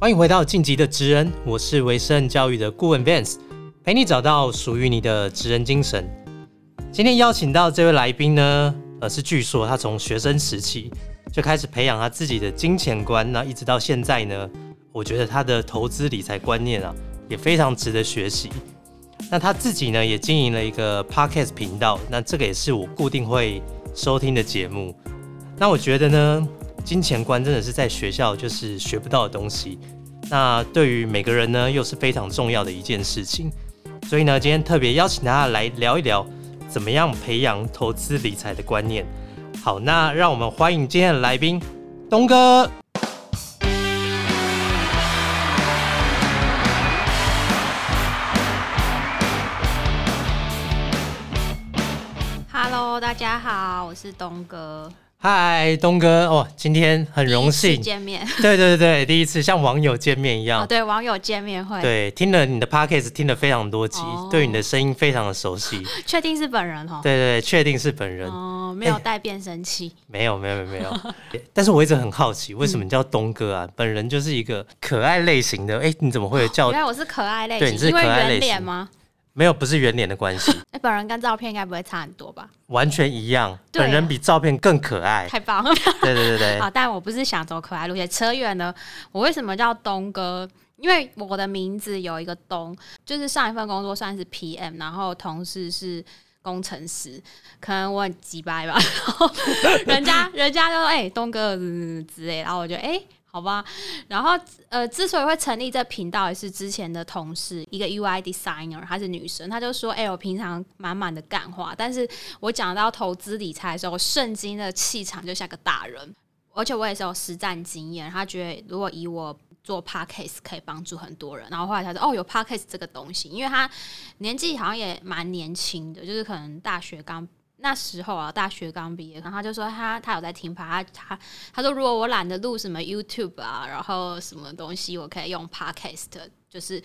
欢迎回到晋级的职人，我是维生教育的顾问 Vance，陪你找到属于你的职人精神。今天邀请到这位来宾呢，呃，是据说他从学生时期就开始培养他自己的金钱观，那一直到现在呢，我觉得他的投资理财观念啊，也非常值得学习。那他自己呢，也经营了一个 podcast 频道，那这个也是我固定会收听的节目。那我觉得呢，金钱观真的是在学校就是学不到的东西，那对于每个人呢，又是非常重要的一件事情。所以呢，今天特别邀请大家来聊一聊，怎么样培养投资理财的观念。好，那让我们欢迎今天的来宾，东哥。Hello，大家好，我是东哥，嗨，东哥哦，今天很荣幸，见面 对对对对，第一次像网友见面一样哦，。对，网友见面会，对，听了你的 podcast 听了非常多集，哦对你的声音非常的熟悉。确定是本人哦，对对对，确定是本人。哦，没有带变声器，没有没有没有没有，但是我一直很好奇，为什么你叫东哥啊？本人就是一个可爱类型的，哎、你怎么会叫原？来我是可爱类型，对你是因为可爱类型吗？没有，不是圆脸的关系，哎，本人跟照片应该不会差很多吧？完全一样。对啊本人比照片更可爱。太棒了！对对对对，啊，但我不是想走可爱路线，扯远了。我为什么叫东哥？因为我的名字有一个东，就是上一份工作算是 PM，然后同事是工程师，可能我很急掰吧，然后 人家人家就说哎、东哥嗯之类，然后我就哎。好吧，然后呃，之所以会成立这频道，也是之前的同事，一个 UI designer，她是女生，她就说：“哎、我平常满满的干话，但是我讲到投资理财的时候，圣经的气场就像个大人，而且我也是有实战经验。他觉得如果以我做 podcast 可以帮助很多人，然后后来他说哦有 podcast 这个东西，因为他年纪好像也蛮年轻的，就是可能大学刚。那时候啊，大学刚毕业，然后他就说他他有在听 p 他他他说如果我懒得录什么 YouTube 啊，然后什么东西，我可以用 podcast，就是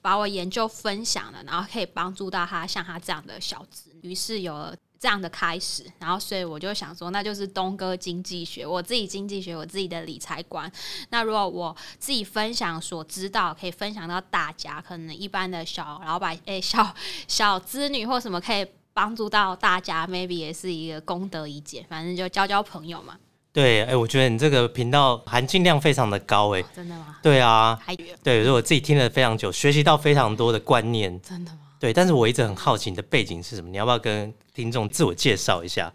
把我研究分享了，然后可以帮助到他像他这样的小子。于是有了这样的开始，然后所以我就想说，那就是东哥经济学，我自己经济学，我自己的理财观。那如果我自己分享所知道，可以分享到大家，可能一般的小老板，诶、小小资女或什么可以。帮助到大家，maybe 也是一个功德一件，反正就交交朋友嘛。对，哎、我觉得你这个频道含金量非常的高，哎，真的吗？对啊，还对，所以我自己听了非常久，学习到非常多的观念。真的吗？对，但是我一直很好奇你的背景是什么，你要不要跟听众自我介绍一下？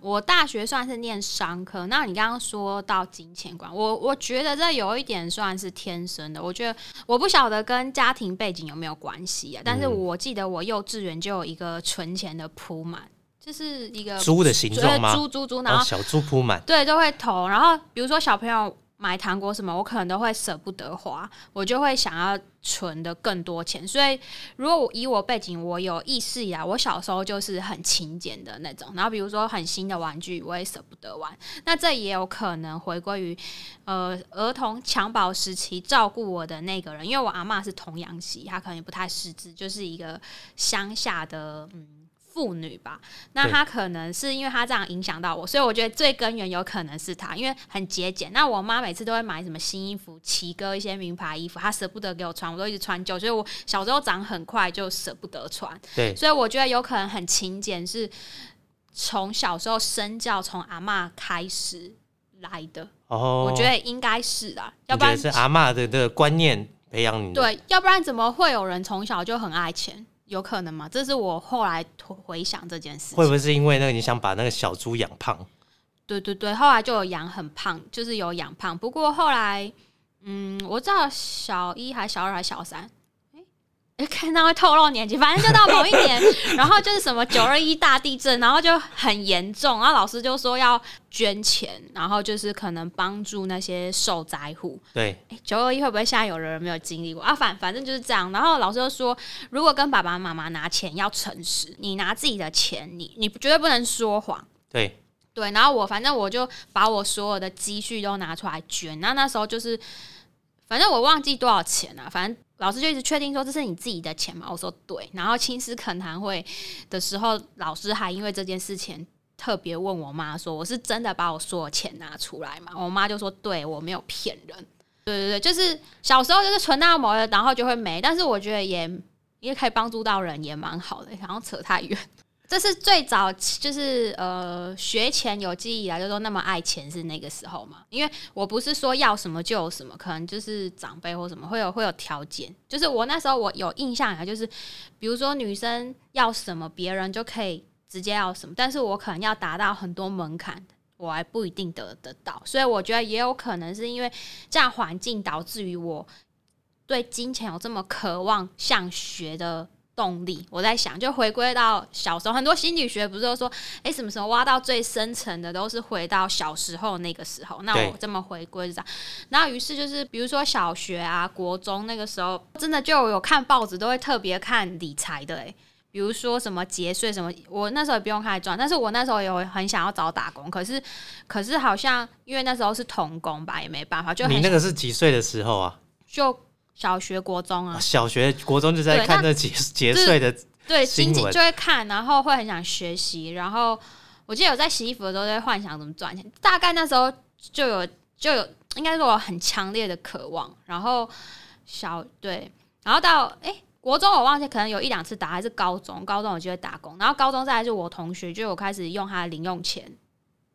我大学算是念商科，那你刚刚说到金钱观，我我觉得这有一点算是天生的。我觉得我不晓得跟家庭背景有没有关系啊，但是嗯我记得我幼稚园就有一个存钱的铺满，就是一个猪的形状吗？猪猪猪，然后哦小猪铺满。对，都会投。然后比如说小朋友买糖果什么，我可能都会舍不得花，我就会想要存的更多钱。所以如果我以我背景，我有意识呀，我小时候就是很勤俭的那种。然后比如说很新的玩具，我也舍不得玩。那这也有可能回归于呃儿童襁褓时期照顾我的那个人，因为我阿嬷是童养媳，她可能也不太识字，就是一个乡下的嗯。妇女吧，那她可能是因为她这样影响到我，所以我觉得最根源有可能是她，因为很节俭。那我妈每次都会买什么新衣服，奇哥一些名牌衣服，她舍不得给我穿，我都一直穿旧，所以我小时候长很快就舍不得穿。对，所以我觉得有可能很勤俭是从小时候身教从阿嬷开始来的，哦，我觉得应该是啊，要不然得是阿嬷的这个观念培养你。对，要不然怎么会有人从小就很爱钱？有可能吗？这是我后来回想这件事情。会不会是因为那个你想把那个小猪养胖？对对对，后来就有养很胖，就是有养胖。不过后来，嗯，我知道小一还小二还小三，看到会透露年纪，反正就到某一年，然后就是什么九二一大地震，然后就很严重，然后老师就说要捐钱，然后就是可能帮助那些受灾户。对，九二一会不会现在有人没有经历过啊？反反正就是这样。然后老师就说，如果跟爸爸妈妈拿钱要诚实，你拿自己的钱，你你绝对不能说谎。对，对，然后我反正我就把我所有的积蓄都拿出来捐。那那时候就是，反正我忘记多少钱啊，反正老师就一直确定说这是你自己的钱嘛。我说对。然后青师恳谈会的时候，老师还因为这件事情特别问我妈说：“我是真的把我所有钱拿出来嘛？”我妈就说：“对我没有骗人。”对对对，就是小时候就是存到某的，然后就会没。但是我觉得也也可以帮助到人，也蛮好的。然后扯太远，这是最早就是呃学前有记忆以来，就说那么爱钱是那个时候嘛。因为我不是说要什么就有什么，可能就是长辈或什么会有会有条件。就是我那时候我有印象啊，就是比如说女生要什么，别人就可以直接要什么，但是我可能要达到很多门槛。我还不一定得得到，所以我觉得也有可能是因为这样环境导致于我对金钱有这么渴望想学的动力。我在想，就回归到小时候，很多心理学不是都说，哎，什么时候挖到最深层的都是回到小时候那个时候。那我这么回归是这样，然后于是就是比如说小学啊、国中那个时候，真的就有看报纸都会特别看理财的，哎。比如说什么节税什么，我那时候也不用开始赚，但是我那时候有很想要找打工，可是可是好像因为那时候是童工吧，也没办法。就你那个是几岁的时候啊？就小学、国中啊。小学、国中就在看那节节税的对新闻，就会看，然后会很想学习。然后我记得我在洗衣服的时候在幻想怎么赚钱，大概那时候就有就有应该说很强烈的渴望。然后小对，然后到哎。国中我忘记可能有一两次打，还是高中？高中我就会打工，然后高中再来是我同学，就我开始用他的零用钱，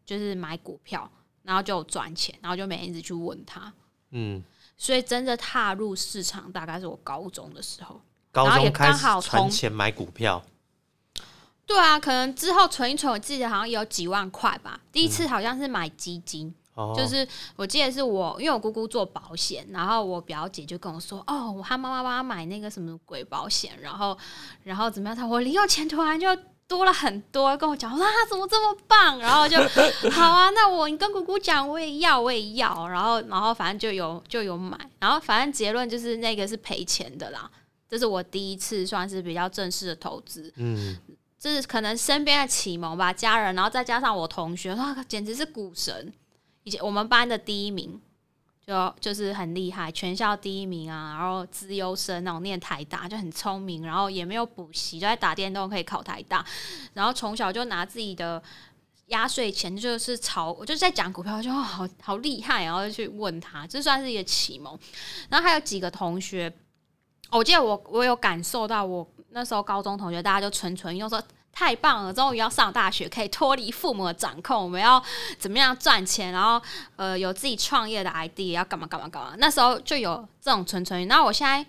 就是买股票，然后就赚钱，然后就每天一直去问他，嗯，所以真的踏入市场大概是我高中的时候，高中开始存钱买股票，对啊，可能之后存一存，我记得好像有几万块吧，第一次好像是买基金。就是我记得是我，因为我姑姑做保险，然后我表姐就跟我说：“哦，我他妈妈帮她买那个什么鬼保险，然后然后怎么样？她我零用钱突然就多了很多，跟我讲哇，怎么这么棒？然后就 好啊，那我你跟姑姑讲，我也要，我也要。然后然后反正就有就有买，然后反正结论就是那个是赔钱的啦。这是我第一次算是比较正式的投资，嗯，这是可能身边的启蒙吧，家人，然后再加上我同学，哇，简直是股神。”以前我们班的第一名，就就是很厉害，全校第一名啊，然后资优生那种念台大就很聪明，然后也没有补习，就在打电动可以考台大，然后从小就拿自己的压岁钱就是炒，我就在讲股票，就好好厉害，然后就去问他，这算是一个启蒙。然后还有几个同学，我记得我我有感受到，我那时候高中同学大家就纯纯用说。太棒了！终于要上大学，可以脱离父母的掌控。我们要怎么样赚钱？然后呃，有自己创业的 idea，要干嘛干嘛干嘛？那时候就有这种纯纯。然后我现在，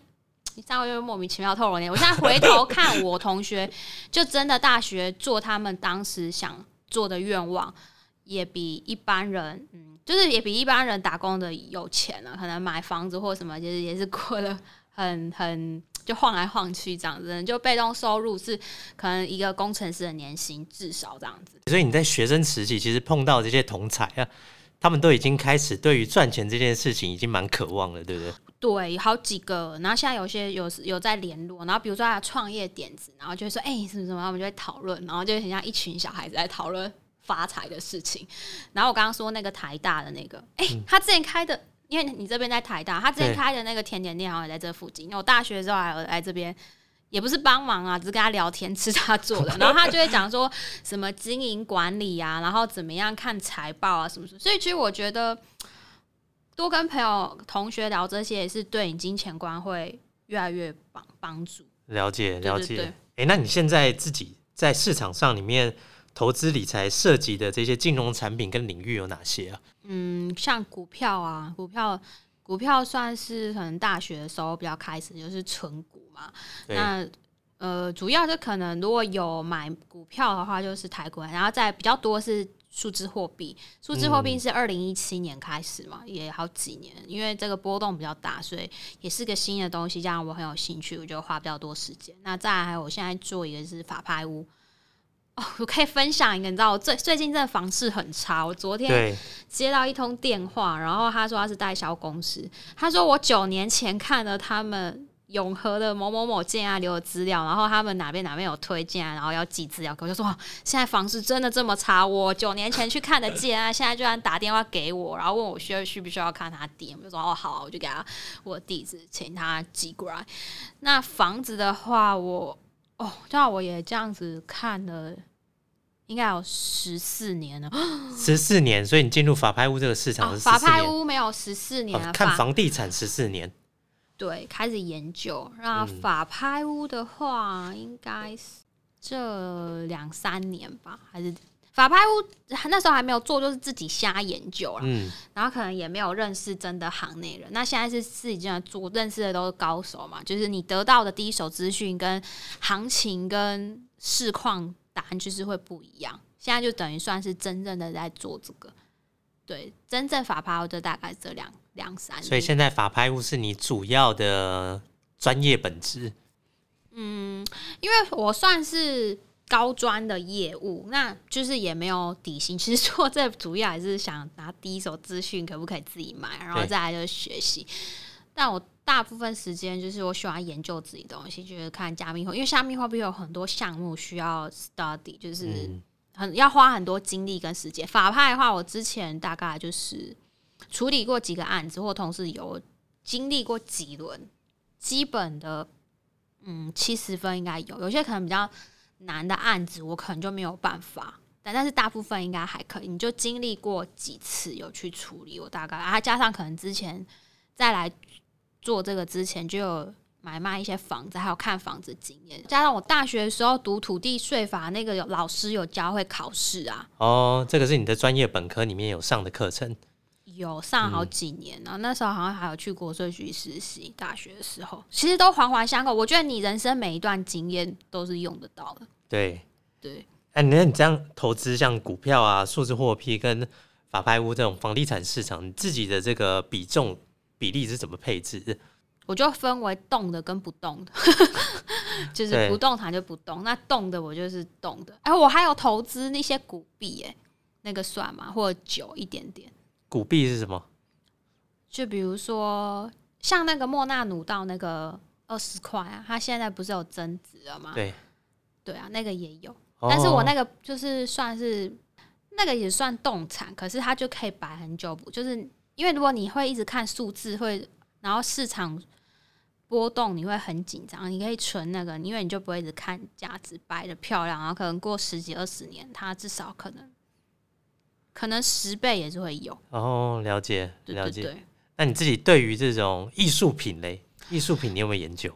你三个月莫名其妙透露你，我现在回头看我同学，就真的大学做他们当时想做的愿望，也比一般人，嗯，就是也比一般人打工的有钱了。可能买房子或什么，就是也是过得很很。就晃来晃去这样子，就被动收入是可能一个工程师的年薪至少这样子。所以你在学生时期其实碰到这些同才啊，他们都已经开始对于赚钱这件事情已经蛮渴望了，对不对？对，好几个，然后现在有些有有在联络，然后比如说他创业点子，然后就会说哎什么什么，他们就会讨论，然后就很像一群小孩子在讨论发财的事情。然后我刚刚说那个台大的那个，哎，他之前开的。因为你这边在台大，他之前开的那个甜点店好像也在这附近。我大学的时候还有来这边，也不是帮忙啊，只是跟他聊天，吃他做的。然后他就会讲说什么经营管理啊，然后怎么样看财报啊什么什么。所以其实我觉得多跟朋友、同学聊这些，也是对你金钱观会越来越帮帮助。了解了解。哎，那你现在自己在市场上里面？投资理财涉及的这些金融产品跟领域有哪些啊？嗯，像股票啊，股票股票算是可能大学的时候比较开始就是存股嘛。那呃，主要是可能如果有买股票的话，就是台股，然后再比较多是数字货币。数字货币是二零一七年开始嘛，也好几年，因为这个波动比较大，所以也是个新的东西，这样我很有兴趣，我就花比较多时间。那再来还有，我现在做一个是法拍屋。哦，我可以分享一个，你知道我最最近这个房市很差。我昨天接到一通电话，然后他说他是代销公司，他说我九年前看了他们永和的某某某建案留的资料，然后他们哪边哪边有推荐，然后要寄资料给，我就说现在房市真的这么差？我九年前去看的建案，现在居然打电话给我，然后问我需要需不需要看他店，我就说哦好，我就给他我地址，请他寄过来。那房子的话，我。哦，那我也这样子看了应该有十四年了。十四年，所以你进入法拍屋这个市场哦法拍屋没有十四年看房地产十四年，对开始研究。那嗯法拍屋的话，应该是这两三年吧，还是法拍屋那时候还没有做，就是自己瞎研究了。嗯，然后可能也没有认识真的行内人。那现在是自己这样做，认识的都是高手嘛，就是你得到的第一手资讯跟行情跟市况答案就是会不一样。现在就等于算是真正的在做这个，对，真正法拍屋就大概这两两三。所以现在法拍屋是你主要的专业本质。嗯因为我算是高专的业务，那就是也没有底薪。其实做这主要还是想拿第一手资讯，可不可以自己买，然后再来就是学习。但我大部分时间就是我喜欢研究自己东西，就是看加密货，因为加密货币有很多项目需要 study，就是嗯，很要花很多精力跟时间。法派的话，我之前大概就是处理过几个案子，或同时有经历过几轮基本的，嗯，七十分应该有。有些可能比较难的案子，我可能就没有办法。但但是大部分应该还可以，你就经历过几次有去处理，我大概啊，加上可能之前再来做这个之前就有买卖一些房子，还有看房子经验，加上我大学的时候读土地税法，那个有老师有教会考试啊，哦，这个是你的专业本科里面有上的课程。有上好几年然后那时候好像还有去国税局实习，大学的时候其实都环环相扣。我觉得你人生每一段经验都是用得到的，对，对。哎、那你这样投资像股票啊、数字货币跟法拍屋这种房地产市场，你自己的这个比重比例是怎么配置？我就分为动的跟不动的，就是不动产就不动，那动的我就是动的。哎、我还有投资那些股币，哎，那个算吗？或者久一点点，股币是什么？就比如说像那个莫纳努道那个二十块啊，它现在不是有增值了吗？对，对啊，那个也有，哦但是我那个就是算是那个也算动产，可是它就可以摆很久不，就是因为如果你会一直看数字，会然后市场波动，你会很紧张。你可以存那个，因为你就不会一直看价值摆的漂亮，然后可能过十几二十年，它至少可能可能十倍也是会有。哦，了解了解。那你自己对于这种艺术品嘞，艺术品你有没有研究？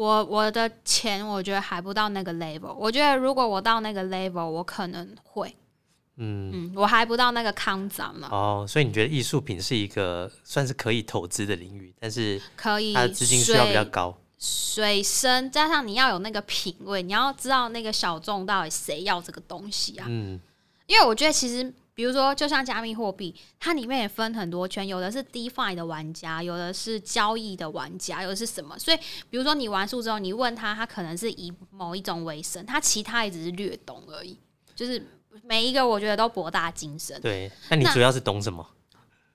我我的钱我觉得还不到那个 level，我觉得如果我到那个 level，我可能会，嗯，嗯，我还不到那个康长呢。哦，所以你觉得艺术品是一个算是可以投资的领域，但是可以它的资金需要比较高。水深，加上你要有那个品味，你要知道那个小众到底谁要这个东西啊？嗯，因为我觉得其实，比如说，就像加密货币，它里面也分很多圈，有的是 DeFi 的玩家，有的是交易的玩家，有的是什么？所以，比如说你玩数之后，你问他，他可能是以某一种为生，他其他也只是略懂而已，就是每一个我觉得都博大精深。对。那你主要是懂什么？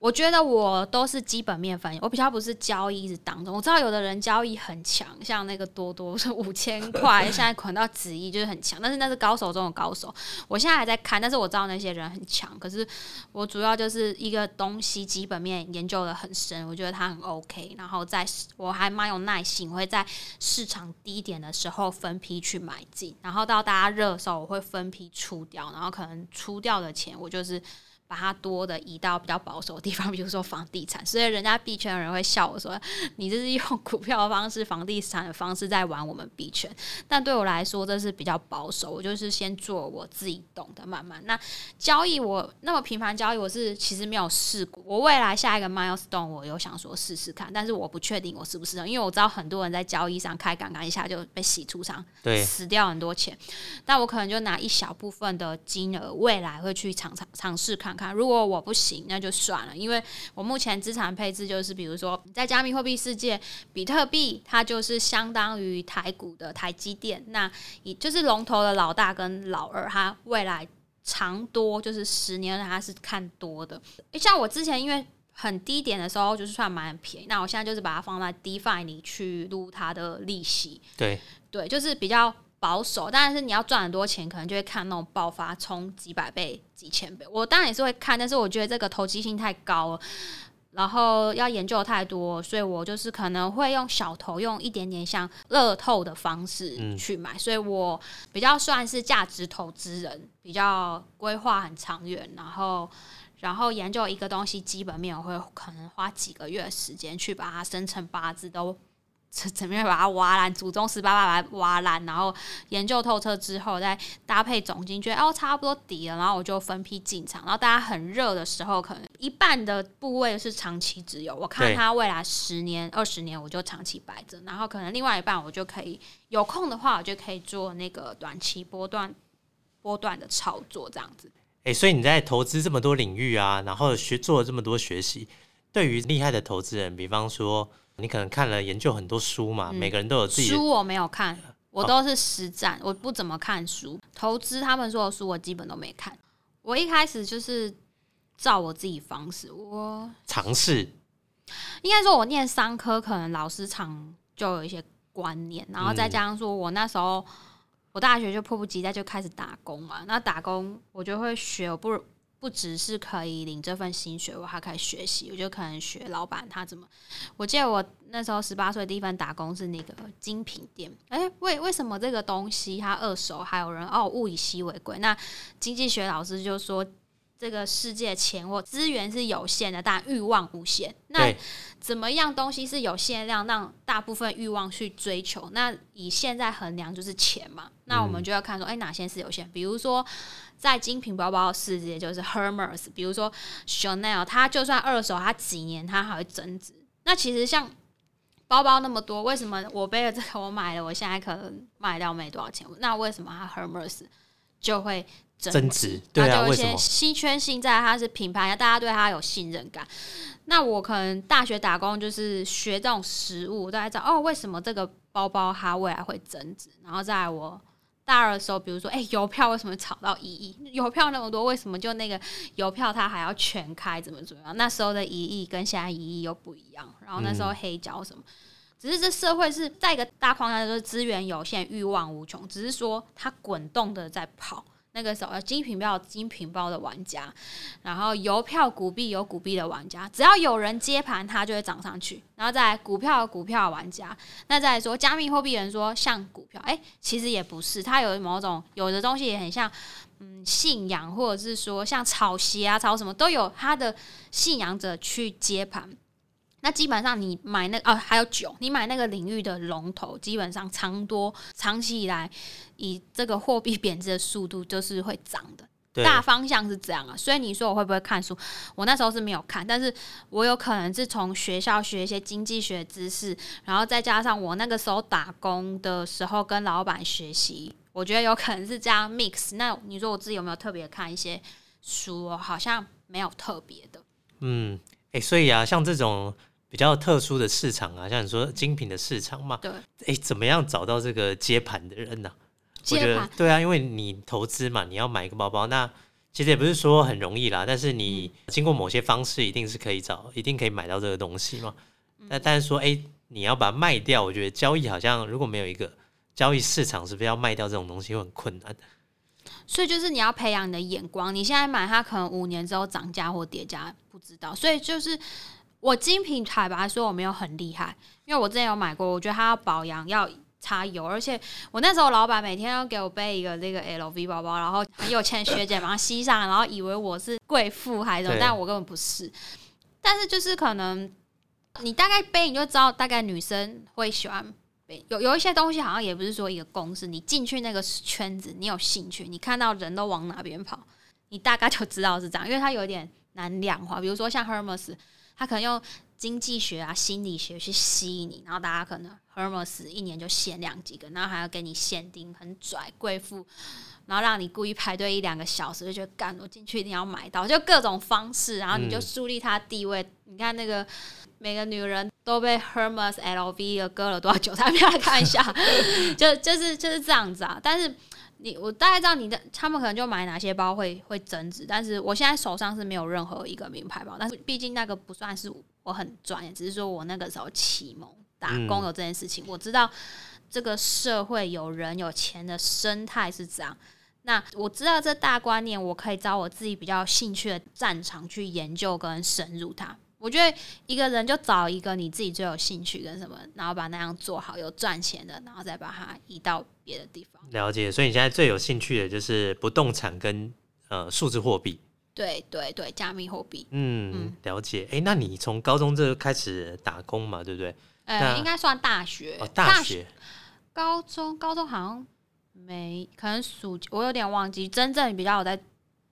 我觉得我都是基本面分析，我比较不是交易一直当中。我知道有的人交易很强，像那个多多是五千块，现在捆到十亿就是很强，但是那是高手中的高手。我现在还在看，但是我知道那些人很强。可是我主要就是一个东西基本面研究的很深，我觉得它很 OK。然后在我还蛮有耐心，我会在市场低点的时候分批去买进，然后到大家热的时候我会分批出掉，然后可能出掉的钱我就是。把它多的移到比较保守的地方，比如说房地产，所以人家币圈的人会笑我说：“你这是用股票的方式、房地产的方式在玩我们币圈。”但对我来说，这是比较保守。我就是先做我自己懂的，慢慢。那交易我那么频繁交易，我是其实没有试过。我未来下一个 milestone，我有想说试试看，但是我不确定我适不适合，因为我知道很多人在交易上开杠杆一下就被洗出场，对，死掉很多钱。但我可能就拿一小部分的金额，未来会去尝尝尝试看看。如果我不行，那就算了，因为我目前资产配置就是，比如说在加密货币世界，比特币它就是相当于台股的台积电，那也就是龙头的老大跟老二，它未来长多就是十年它是看多的。诶像我之前因为很低点的时候，就是算蛮便宜，那我现在就是把它放在 DeFi 里去撸它的利息，对，对，就是比较保守，但是你要赚很多钱，可能就会看那种爆发冲几百倍、几千倍。我当然也是会看，但是我觉得这个投机性太高了。然后要研究太多，所以我就是可能会用小头，用一点点像乐透的方式去买，所以我比较算是价值投资人，比较规划很长远，然后然后研究一个东西基本面，我会可能花几个月时间去把它生成八字都。怎么样把它挖烂？祖宗十八代把它挖烂，然后研究透彻之后，再搭配总金，觉得哦差不多底了，然后我就分批进场。然后大家很热的时候，可能一半的部位是长期持有，我看它未来十年、二十年，我就长期摆着。然后可能另外一半，我就可以有空的话，我就可以做那个短期波段、波段的操作这样子。哎，所以你在投资这么多领域啊，然后学做了这么多学习，对于厉害的投资人，比方说。你可能看了研究很多书嘛，每个人都有自己书，我没有看，我都是实战，我不怎么看书。投资他们说的书，我基本都没看。我一开始就是照我自己方式，我尝试。应该说，我念商科，可能老师常就有一些观念，然后再加上说我那时候我大学就迫不及待就开始打工嘛，那打工我就会学，我不。不只是可以领这份薪水，我还可以学习。我就可能学老板他怎么。我记得我那时候十八岁第一份打工是那个精品店。哎，为为什么这个东西它二手还有人哦物以稀为贵？那经济学老师就说，这个世界钱或资源是有限的，但欲望无限。那怎么样东西是有限量，让大部分欲望去追求？那以现在衡量就是钱嘛。那我们就要看说，哎，哪些是有限？比如说。在精品包包的世界，就是 Hermes，比如说 Chanel，它就算二手，它几年它还会增值。那其实像包包那么多，为什么我背了这个，我买了，我现在可能卖掉没多少钱？那为什么它 Hermes 就会增值？对啊，有一些稀缺性在，它是品牌，大家对它有信任感。那我可能大学打工就是学这种实物，大家知道哦，为什么这个包包它未来会增值？然后在我。大二的时候，比如说，哎，邮票为什么炒到一亿？邮票那么多，为什么就那个邮票它还要全开？怎么怎么样？那时候的一亿跟现在一亿又不一样。然后那时候黑胶什么，只是这社会是在一个大框架，就是资源有限，欲望无穷，只是说它滚动的在跑。那个时候，精品票、精品包的玩家，然后邮票、股币有股币的玩家，只要有人接盘，它就会涨上去。然后在股票、股票玩家，那再说加密货币人说像股票，哎，其实也不是，它有某种有的东西也很像，嗯，信仰或者是说像炒鞋啊、炒什么都有它的信仰者去接盘。那基本上你买那哦，还有酒，你买那个领域的龙头，基本上长多长期以来，以这个货币贬值的速度就是会涨的，大方向是这样啊。所以你说我会不会看书？我那时候是没有看，但是我有可能是从学校学一些经济学知识，然后再加上我那个时候打工的时候跟老板学习，我觉得有可能是这样 mix。那你说我自己有没有特别看一些书？好像没有特别的。嗯，哎，所以啊，像这种。比较特殊的市场啊，像你说精品的市场嘛，对，哎，怎么样找到这个接盘的人呢？我觉得对啊，因为你投资嘛，你要买一个包包，那其实也不是说很容易啦，但是你经过某些方式，一定是可以找，一定可以买到这个东西嘛。但但是说，哎，你要把它卖掉，我觉得交易好像如果没有一个交易市场，是不是要卖掉这种东西会很困难的？所以就是你要培养你的眼光，你现在买它，可能五年之后涨价或跌价不知道，所以就是。我精品坦白说我没有很厉害，因为我之前有买过，我觉得它要保养要擦油，而且我那时候老板每天要给我背一个这个 LV 包包，然后很有钱学姐把它吸上，然后以为我是贵妇还是什么，但我根本不是。但是就是可能你大概背你就知道，大概女生会喜欢背。有有一些东西好像也不是说一个公式，你进去那个圈子，你有兴趣，你看到人都往哪边跑，你大概就知道是这样，因为它有点难量化。比如说像 Hermes。他可能用经济学啊、心理学去吸引你，然后大家可能 Hermes 一年就限量几个，然后还要给你限定很拽贵妇，然后让你故意排队一两个小时，就觉得干我进去一定要买到，就各种方式，然后你就树立他地位。你看那个每个女人都被 Hermes LV 的割了多少韭菜？不要来看一下，就就是就是这样子啊。但是。你我大概知道你的，他们可能就买哪些包会会增值，但是我现在手上是没有任何一个名牌包，但是毕竟那个不算是我很专业，只是说我那个时候启蒙打工有这件事情，我知道这个社会有人有钱的生态是这样，那我知道这大观念，我可以找我自己比较兴趣的战场去研究跟深入它。我觉得一个人就找一个你自己最有兴趣跟什么，然后把那样做好，有赚钱的，然后再把它移到别的地方。了解，所以你现在最有兴趣的就是不动产跟呃数字货币。对对对，加密货币。嗯，了解。哎，那你从高中这开始打工嘛，对不对？呃，应该算大学。哦，大学。高中高中好像没，可能暑我有点忘记。真正比较有在，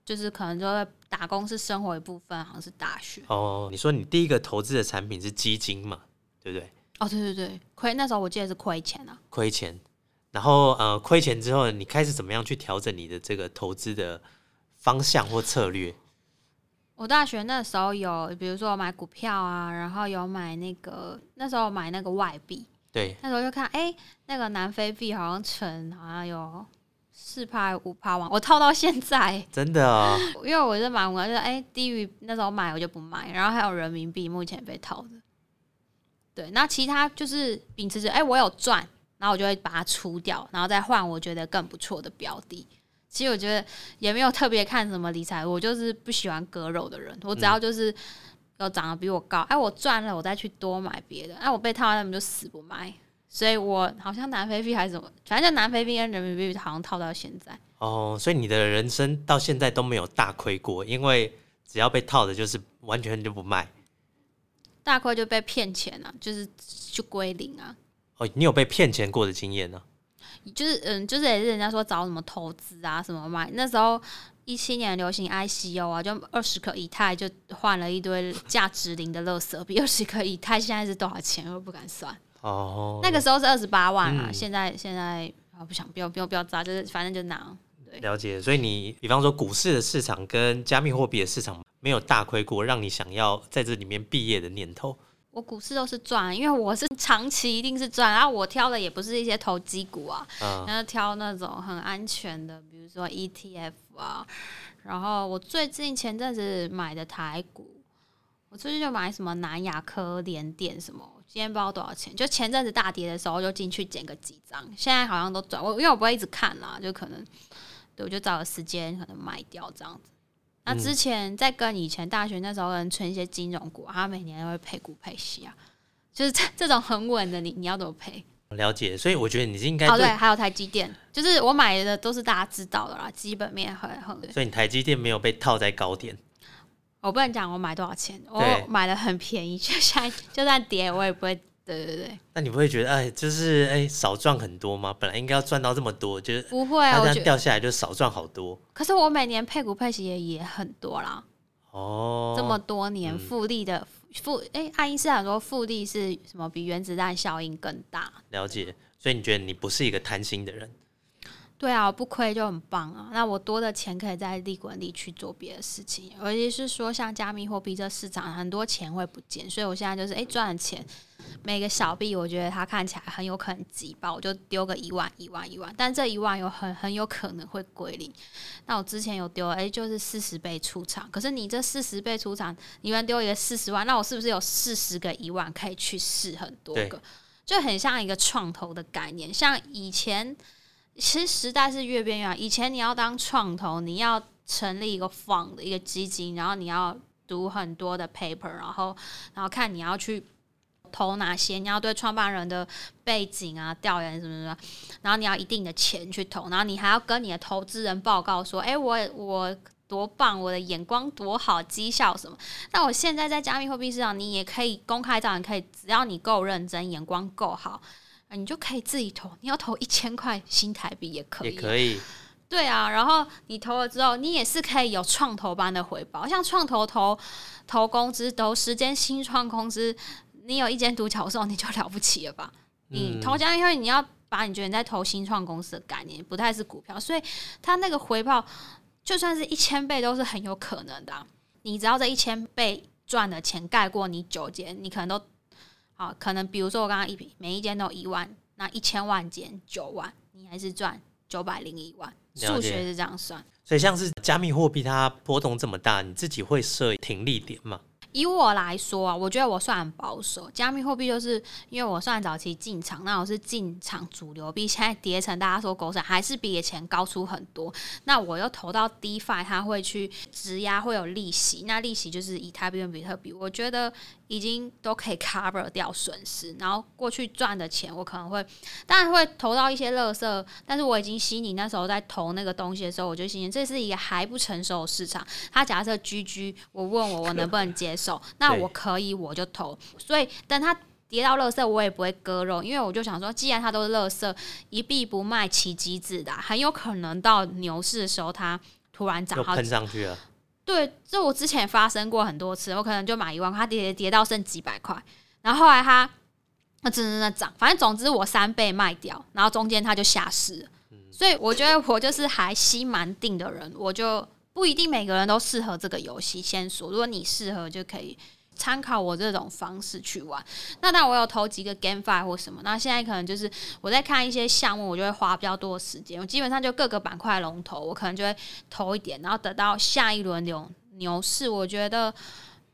就是可能就会打工是生活一部分，好像是大学。哦，你说你第一个投资的产品是基金嘛，对不对？哦，对对对，亏那时候我记得是亏钱啊。亏钱，然后呃，亏钱之后，你开始怎么样去调整你的这个投资的？方向或策略，我大学那时候有，比如说买股票啊，然后有买那个那时候买那个外币，对，那时候就看，哎，那个南非币好像成好像有四趴五趴往，我套到现在，真的啊，因为我是买，我就是哎低于那时候买我就不买，然后还有人民币目前被套的，对，那其他就是秉持着哎我有赚，然后我就会把它出掉，然后再换我觉得更不错的标的。其实我觉得也没有特别看什么理财，我就是不喜欢割肉的人。我只要就是有长得比我高，哎，我赚了，我再去多买别的。哎，我被套，他们就死不卖。所以我好像南非币还是什么，反正就南非币跟人民币好像套到现在。哦，所以你的人生到现在都没有大亏过，因为只要被套的，就是完全就不卖。大亏就被骗钱了，就是就归零啊。哦，你有被骗钱过的经验呢？就是嗯，就是也是人家说找什么投资啊，什么买。那时候一七年流行 ICO 啊，就二十颗以太就换了一堆价值零的乐色币。二十颗以太现在是多少钱？我不敢算。哦。那个时候是二十八万啊，现在现在啊不想不要不要不要砸，就是反正就拿。对。了解。所以你比方说股市的市场跟加密货币的市场没有大亏过，让你想要在这里面毕业的念头。我股市都是赚，因为我是长期一定是赚。然后我挑的也不是一些投机股啊，嗯然后挑那种很安全的，比如说 ETF 啊。然后我最近前阵子买的台股，我最近就买什么南亚科、联电什么，今天不知道多少钱。就前阵子大跌的时候就进去捡个几张，现在好像都转。我因为我不会一直看啦，就可能对我就找个时间可能卖掉这样子。那之前在跟以前大学那时候人存一些金融股，他每年都会配股配息啊，就是这这种很稳的，你你要怎么配？了解，所以我觉得你是应该哦对，还有台积电，就是我买的都是大家知道的啦，基本面很很。所以你台积电没有被套在高点？我不能讲我买多少钱，我买的很便宜，就算就算跌我也不会。对对对，那你不会觉得哎，就是哎少赚很多吗？本来应该要赚到这么多，就是不会啊，这样掉下来就少赚好多。可是我每年配股配息也也很多啦。哦，这么多年复利的复哎，爱因斯坦说复利是什么？比原子弹效应更大。了解，所以你觉得你不是一个贪心的人？对啊，不亏就很棒啊。那我多的钱可以在利滚利去做别的事情，尤其是说像加密货币这市场，很多钱会不见，所以我现在就是哎赚了钱。每个小币，我觉得它看起来很有可能挤爆，我就丢个一万、一万、一万，但这一万有很很有可能会归零。那我之前有丢，哎，就是四十倍出场，可是你这四十倍出场，你们丢一个四十万，那我是不是有四十个一万可以去试很多个？就很像一个创投的概念。像以前，其实时代是越变越好。以前你要当创投，你要成立一个 fund 的一个基金，然后你要读很多的 paper，然后然后看你要去。投哪些？你要对创办人的背景啊调研什么什么，然后你要一定的钱去投，然后你还要跟你的投资人报告说：“哎，我我多棒，我的眼光多好，绩效什么？”那我现在在加密货币市场，你也可以公开这样，可以只要你够认真，眼光够好，你就可以自己投。你要投一千块新台币也可以，也可以。对啊，然后你投了之后，你也是可以有创投般的回报，像创投投投工资、投时间新创公司。你有一间独角兽，你就了不起了吧？你投加因为你要把你觉得你在投新创公司的概念，不太是股票，所以它那个回报就算是一千倍都是很有可能的。你只要这一千倍赚的钱盖过你九间，你可能都好，可能比如说我刚刚一每一间都一万，那一千万间九万，你还是赚九百零一万。数学是这样算。所以像是加密货币它波动这么大，你自己会设停利点吗？以我来说啊，我觉得我算很保守。加密货币就是因为我算早期进场，那我是进场主流币，现在跌成大家说狗屎，还是比以前高出很多。那我又投到 DeFi，它会去质押，会有利息，那利息就是以太币跟比特币，我觉得已经都可以 cover 掉损失。然后过去赚的钱，我可能会当然会投到一些垃圾，但是我已经心里那时候在投那个东西的时候，我就心里这是一个还不成熟的市场。他假设 GG，我问我我能不能接受？那我可以，我就投。所以等它跌到垃圾，我也不会割肉，因为我就想说，既然它都是垃圾，一币不卖，奇迹自的，很有可能到牛市的时候，它突然涨，喷上去了。对，这我之前发生过很多次，我可能就买一万块，它跌跌到剩几百块，然后后来它那真真的涨，反正总之我三倍卖掉，然后中间它就下市了。所以我觉得我就是还心蛮定的人，我就。不一定每个人都适合这个游戏，先说，如果你适合，就可以参考我这种方式去玩。那当然，我有投几个 GameFi 或什么。那现在可能就是我在看一些项目，我就会花比较多的时间。我基本上就各个板块龙头，我可能就会投一点，然后等到下一轮牛牛市，我觉得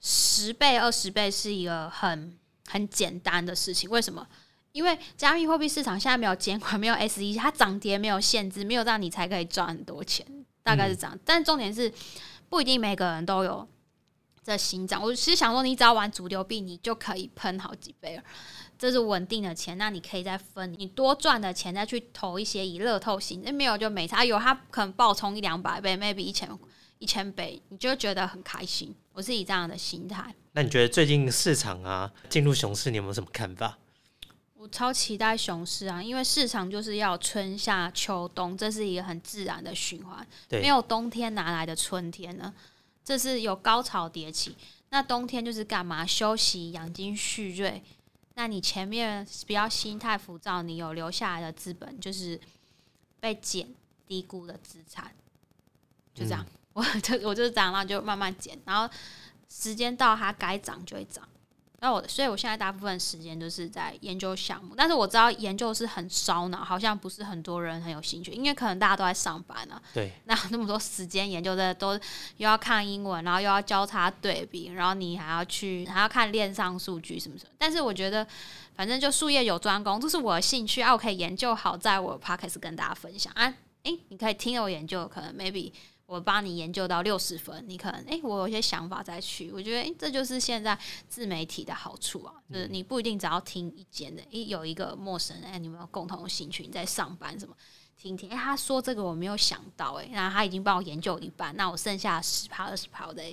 十倍、二十倍是一个很很简单的事情。为什么？因为加密货币市场现在没有监管，没有 SE，它涨跌没有限制，没有让你才可以赚很多钱。大概是这样，但重点是不一定每个人都有这心脏。我其实想说，你只要玩主流币，你就可以喷好几倍了，这是稳定的钱。那你可以再分你多赚的钱，再去投一些以乐透型。那没有就没差，有它可能爆冲一两百倍，maybe 一千一千倍，你就觉得很开心。我是以这样的心态。那你觉得最近市场啊进入熊市，你有没有什么看法？我超期待熊市啊，因为市场就是要春夏秋冬，这是一个很自然的循环。没有冬天哪来的春天呢？这是有高潮迭起。那冬天就是干嘛？休息、养精蓄锐。那你前面比较心态浮躁，你有留下来的资本，就是被减低估的资产。就这样，我就我就是这样，然后就慢慢减，然后时间到它该涨就会涨。那我，所以我现在大部分时间都是在研究项目，但是我知道研究是很烧脑，好像不是很多人很有兴趣，因为可能大家都在上班啊。对。那那么多时间研究的，都又要看英文，然后又要交叉对比，然后你还要去还要看链上数据什么什么。但是我觉得，反正就术业有专攻，这是我的兴趣啊，我可以研究好，在我 p o c k e t 跟大家分享啊。诶，你可以听我研究，可能 maybe。我帮你研究到六十分，你可能哎，我有一些想法再去。我觉得哎，这就是现在自媒体的好处啊，就是你不一定只要听一间的，诶，有一个陌生人，哎，你们有共同的兴趣，你在上班什么，听听，哎，他说这个我没有想到，哎，那他已经帮我研究一半，那我剩下十趴二十趴的。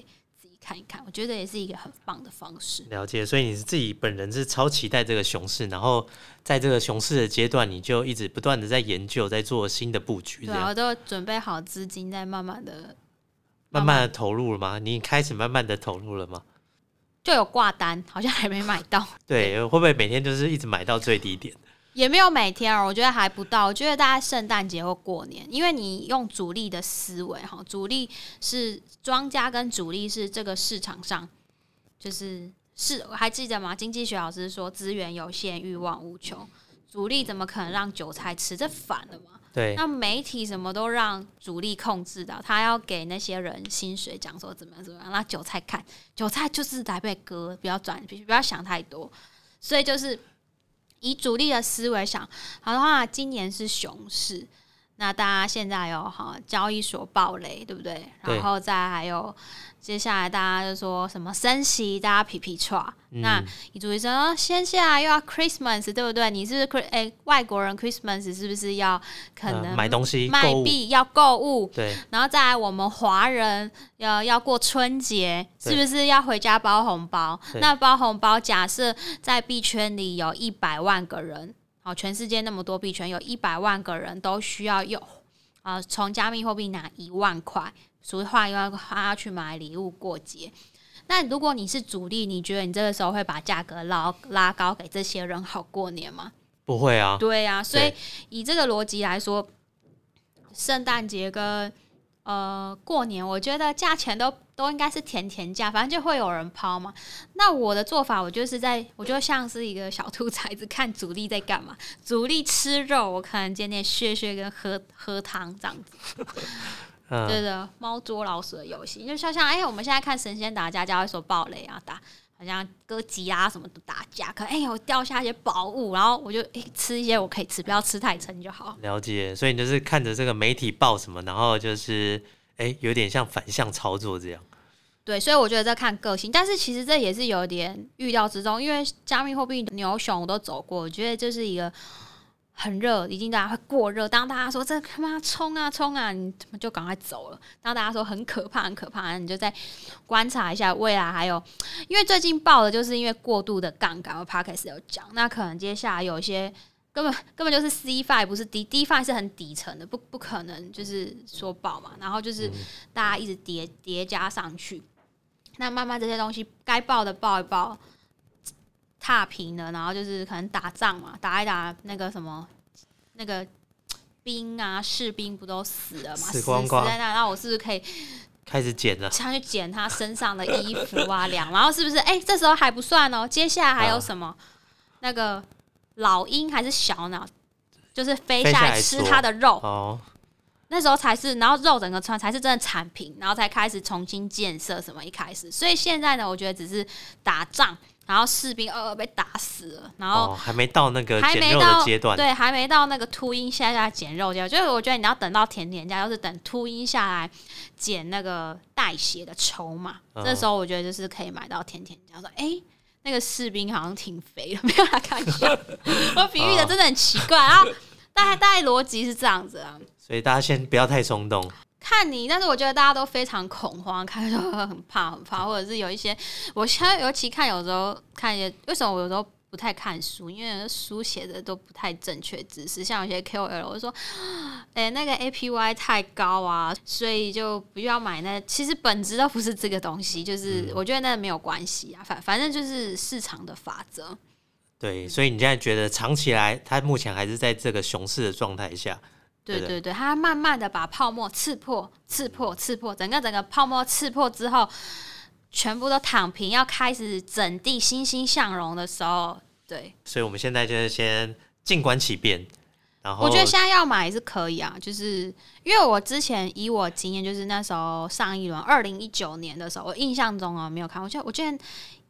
看一看，我觉得也是一个很棒的方式。了解，所以你是自己本人是超期待这个熊市，然后在这个熊市的阶段，你就一直不断的在研究，在做新的布局。对，我都准备好资金，在慢慢的、慢慢的投入了吗？你开始慢慢的投入了吗？就有挂单，好像还没买到。对，会不会每天就是一直买到最低点？也没有每天哦，我觉得还不到。我觉得大概圣诞节或过年，因为你用主力的思维哈，主力是庄家跟主力是这个市场上，就是是还记得吗？经济学老师说资源有限，欲望无穷，主力怎么可能让韭菜吃？这反了嘛？对。那媒体什么都让主力控制的，他要给那些人薪水，讲说怎么样怎么样，那韭菜看韭菜就是在被割，不要转，不要想太多，所以就是。以主力的思维想，好的话，今年是熊市，那大家现在有哈交易所暴雷，对不对？然后再还有。接下来大家就说什么升息，大家皮皮叉。那你注意说，先下来又要 Christmas，对不对？你是不是哎外国人 Christmas 是不是要可能买东西卖币要购物？对。然后再来我们华人要要过春节，是不是要回家包红包？那包红包，假设在币圈里有一百万个人，好，全世界那么多币圈，有一百万个人都需要用啊，从加密货币拿一万块。俗话要花去买礼物过节，那如果你是主力，你觉得你这个时候会把价格拉拉高给这些人好过年吗？不会啊。对啊，所以以这个逻辑来说，圣诞节跟呃过年，我觉得价钱都都应该是甜甜价，反正就会有人抛嘛。那我的做法，我就是在我就像是一个小兔崽子，看主力在干嘛。主力吃肉，我可能捡点血血跟喝喝汤这样子。嗯，对的，猫捉老鼠的游戏，就像像哎、我们现在看神仙打架，就会说暴雷啊，打好像歌吉啊什么的打架，可哎、我掉下一些宝物，然后我就哎、吃一些我可以吃，不要吃太撑就好。了解。所以你就是看着这个媒体报什么，然后就是哎、有点像反向操作这样。对，所以我觉得这看个性，但是其实这也是有点预料之中，因为加密货币牛熊我都走过，我觉得这是一个很热，已经大家会过热。当大家说这他妈冲啊冲啊，你怎么就赶快走了？当大家说很可怕很可怕，你就再观察一下未来还有，因为最近爆的就是因为过度的杠杆，我 p o d c a s 有讲，那可能接下来有一些。根本根本就是 C five 不是 D D five 是很底层的，不不可能就是说爆嘛，然后就是大家一直叠叠加上去，那慢慢这些东西该爆的爆一报，踏平了，然后就是可能打仗嘛，打一打那个什么那个兵啊士兵不都死了嘛，死光光。死在那，然后我是不是可以开始捡了，上去捡他身上的衣服啊粮，然后是不是？哎、这时候还不算哦，接下来还有什么？那个老鹰还是小鸟，就是飞飞下来吃下来啄它的肉，哦，那时候才是，然后肉整个穿才是真的产品，然后才开始重新建设什么一开始，所以现在呢，我觉得只是打仗，然后士兵二二被打死了，然后哦，还没到那个还剪肉没到的阶段，对，还没到那个秃鹰下来捡肉阶段，就是我觉得你要等到甜甜家，就是等秃鹰下来捡那个带血的筹码，嗯这时候我觉得就是可以买到甜甜家，说哎。诶那个士兵好像挺肥的，没有来看一下。我比喻的真的很奇怪，啊大概大概逻辑是这样子啊。所以大家先不要太冲动。看你，但是我觉得大家都非常恐慌，看就很怕很怕，或者是有一些，我现在尤其看有时候看一些，为什么我有时候不太看书？因为书写的都不太正确知识，像有些 KOL 我就说，哎、那个 APY 太高啊，所以就不要买那。其实本质都不是这个东西，就是我觉得那没有关系啊，反反正就是市场的法则。对，所以你现在觉得藏起来，它目前还是在这个熊市的状态下，对的。对对对，它慢慢的把泡沫刺破、刺破、刺破，整个整个泡沫刺破之后，全部都躺平，要开始整地欣欣向荣的时候，对。所以我们现在就是先静观其变，然后我觉得现在要买是可以啊，就是因为我之前以我经验，就是那时候上一轮二零一九年的时候，我印象中啊没有看，我记得我记得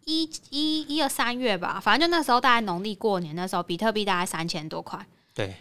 一一一二三月吧，反正就那时候大概农历过年那时候，比特币大概三千多块。对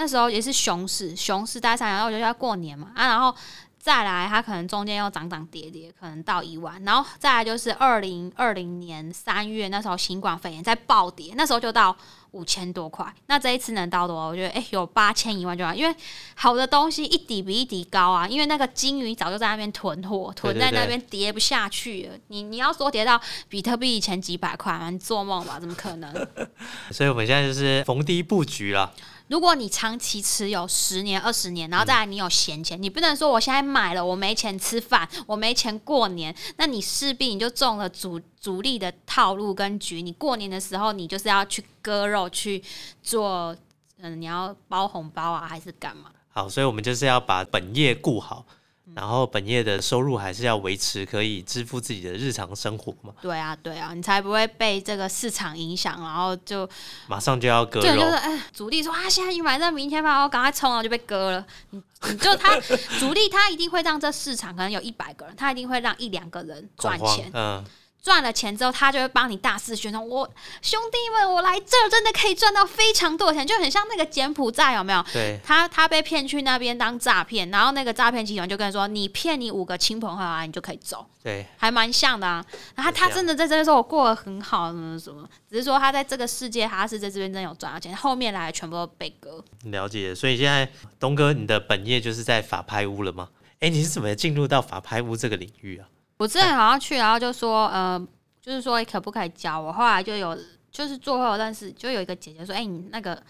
那时候也是熊市，熊市大概三然后我就要过年嘛啊，然后再来它可能中间又涨涨跌跌，可能到一万，然后再来就是二零二零年三月那时候新冠肺炎在暴跌，那时候就到五千多块。那这一次能到多少？我觉得诶、有八千一万就好，因为好的东西一底比一底高啊，因为那个金鱼早就在那边囤货，囤在那边跌不下去了。你你要说跌到比特币以前几百块嘛，你做梦吧？怎么可能？所以我们现在就是逢低布局了。如果你长期持有十年、二十年，然后再来你有闲钱，你不能说我现在买了，我没钱吃饭，我没钱过年，那你势必你就中了主主力的套路跟局。你过年的时候，你就是要去割肉去做，嗯，你要包红包啊，还是干嘛？好，所以我们就是要把本业顾好，嗯然后本业的收入还是要维持，可以支付自己的日常生活嘛。对啊，对啊，你才不会被这个市场影响，然后就马上就要割对，就是，哎，主力说啊，现在你买这明天吧，我赶快冲了，就被割了。你你就他 主力，他一定会让这市场可能有一百个人，他一定会让一两个人赚钱。嗯，赚了钱之后，他就会帮你大肆宣传，我兄弟们，我来这儿真的可以赚到非常多的钱，就很像那个柬埔寨有没有？对，他他被骗去那边当诈骗，然后那个诈骗集团就跟他说，你骗你五个亲朋好友，你就可以走。对，还蛮像的啊。然后他真的在这边说我过得很好，什么什么，只是说他在这个世界他是在这边真的有赚到钱，后面来的全部都被割。了解。所以现在东哥，你的本业就是在法拍屋了吗？哎，你是怎么进入到法拍屋这个领域啊？我之前好像去，然后就说呃，就是说可不可以教我，后来就有就是最后有认识，就有一个姐姐说，哎、你那个。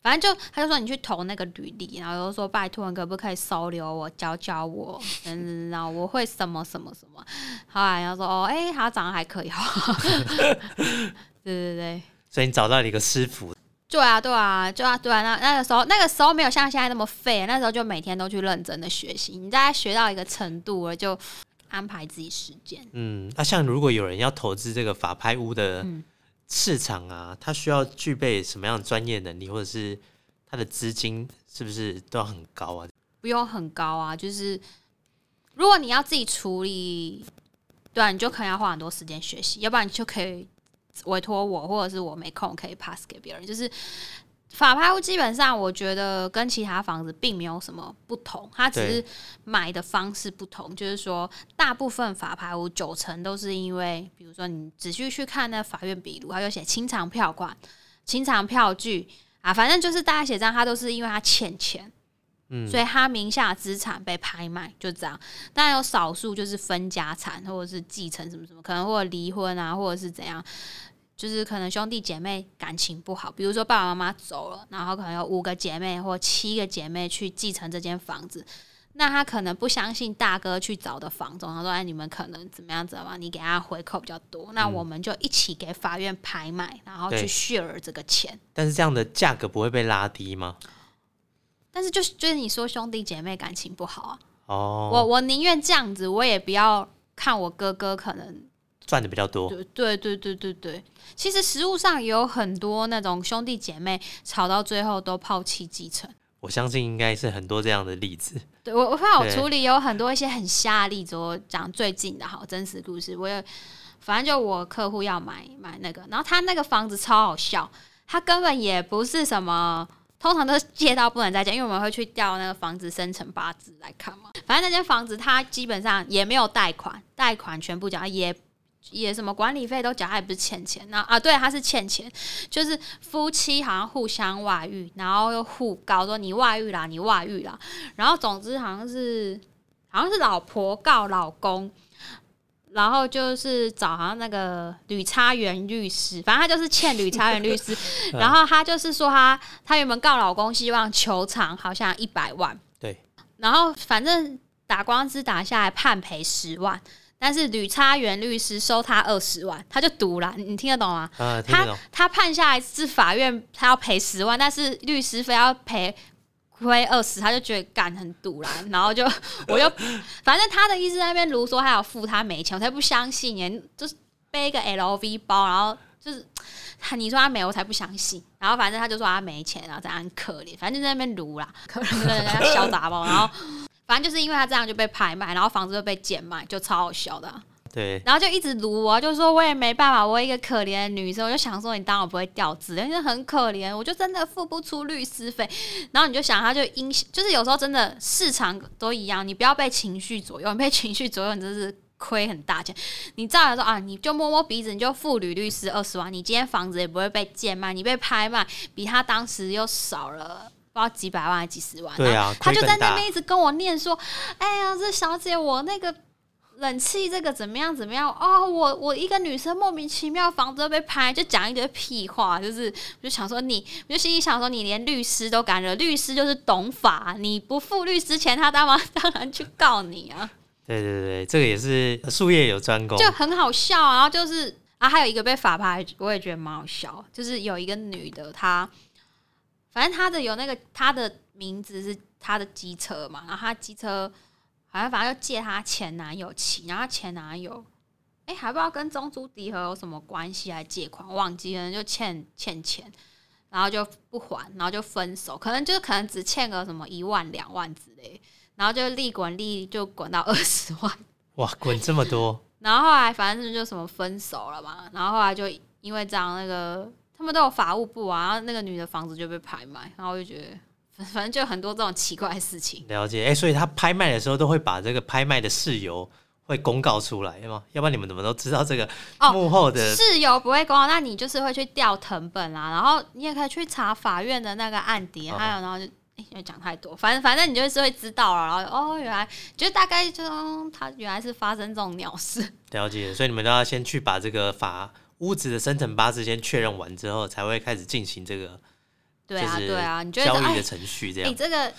反正就，他就说你去投那个履历，然后就说拜托你可不可以收留我，教教我，嗯，然后我会什么什么什么。后来然后说哦，哎、他长得还可以，哈对对对，所以你找到了一个师傅，对啊，对啊，对啊，对啊。那那个时候，那个时候没有像现在那么废，那时候就每天都去认真的学习。你大概学到一个程度了，就安排自己时间。嗯，那、像如果有人要投资这个法拍屋的嗯市场啊，他需要具备什么样的专业能力，或者是他的资金是不是都要很高啊？不用很高啊，就是如果你要自己处理，对啊，你就可能要花很多时间学习，要不然你就可以委托我，或者是我没空可以 pass 给别人。就是法拍屋基本上，我觉得跟其他房子并没有什么不同，它只是买的方式不同。就是说，大部分法拍屋九成都是因为，比如说你仔细去看那法院笔录，它有写清偿票款、清偿票据啊，反正就是大家写这样，它都是因为他欠钱。嗯所以他名下资产被拍卖，就这样。当然有少数就是分家产或者是继承什么什么，可能或者离婚啊，或者是怎样，就是可能兄弟姐妹感情不好，比如说爸爸妈妈走了，然后可能有五个姐妹或七个姐妹去继承这间房子，那他可能不相信大哥去找的房东，他说：“哎，你们可能怎么样子嘛？你给他回扣比较多，那我们就一起给法院拍卖，然后去 share 这个钱。”但是这样的价格不会被拉低吗？但是就是就是你说兄弟姐妹感情不好啊，哦，我我宁愿这样子，我也不要看我哥哥可能赚的比较多。对对对对对对，其实实物上也有很多那种兄弟姐妹吵到最后都抛弃继承。我相信应该是很多这样的例子。对我我发现我处理有很多一些很瞎的例子，我讲最近的好真实故事。我也反正就我客户要买买那个，然后他那个房子超好笑，他根本也不是什么。通常都是借到不能再借，因为我们会去调那个房子生辰八字来看嘛。反正那间房子它基本上也没有贷款，贷款全部缴，也也什么管理费都缴，他也不是欠钱。那啊，对，他是欠钱，就是夫妻好像互相外遇，然后又互告说你外遇啦，你外遇啦。然后总之好像是好像是老婆告老公。然后就是找好像那个吕差元律师，反正他就是欠吕差元律师。然后他就是说他他原本告老公，希望求偿好像一百万。对。然后反正打官司打下来判赔十万，但是吕差元律师收他二十万，他就赌了。你听得懂吗？他他判下来是法院他要赔十万，但是律师非要赔。亏二十，他就觉得干很堵啦，然后就 我就反正他的意思在那边如说他要付他没钱，我才不相信耶，就是背一个 LV 包，然后就是你说他没，我才不相信。然后反正他就说他没钱，然后这样很可怜，反正就在那边撸啦，可能人家小杂包，然后反正就是因为他这样就被拍卖，然后房子就被贱卖，就超好笑的。对，然后就一直撸我，就说我也没办法，我一个可怜的女生，我就想说你当我不会掉字，因为很可怜，我就真的付不出律师费。然后你就想，他就因就是有时候真的市场都一样，你不要被情绪左右，你被情绪左右，你真是亏很大钱。你照来说啊，你就摸摸鼻子，你就付吕律师二十万，你今天房子也不会被贱卖，你被拍卖比他当时又少了不知道几百万还几十万。对啊，他就在那边一直跟我念说，哎呀，这小姐我那个。冷气这个怎么样？怎么样？哦，我我一个女生莫名其妙房子被拍，就讲一堆屁话，就是我就想说你，我就心里想说你连律师都敢惹，律师就是懂法，你不付律师钱，他当然当然去告你啊。对对对，这个也是术业有专攻，就很好笑。然后就是啊，还有一个被法拍，我也觉得蛮好笑，就是有一个女的，她反正她的有那个她的名字是她的机车嘛，然后她机车。好像反正就借她前男友骑，然后前男友哎还不知道跟中珠迪和有什么关系，还借款忘记了，就欠欠钱，然后就不还，然后就分手，可能就是可能只欠个什么一万两万之类，然后就利滚利就滚到二十万，哇，滚这么多！然后后来反正就什么分手了嘛，然后后来就因为这样，那个他们都有法务部啊，然后那个女的房子就被拍卖，然后我就觉得。反正就很多这种奇怪的事情。了解，哎，所以他拍卖的时候都会把这个拍卖的事由会公告出来吗？要不然你们怎么都知道这个幕后的事由不会公告？那你就是会去调藤本啦，然后你也可以去查法院的那个案底，还有然后就哎，因为讲太多，反正反正你就是会知道了。然后哦，原来就大概就他原来是发生这种鸟事。了解，所以你们都要先去把这个法屋子的生辰八字先确认完之后，才会开始进行这个。对啊，对啊，你觉得交易的程序这样？你这个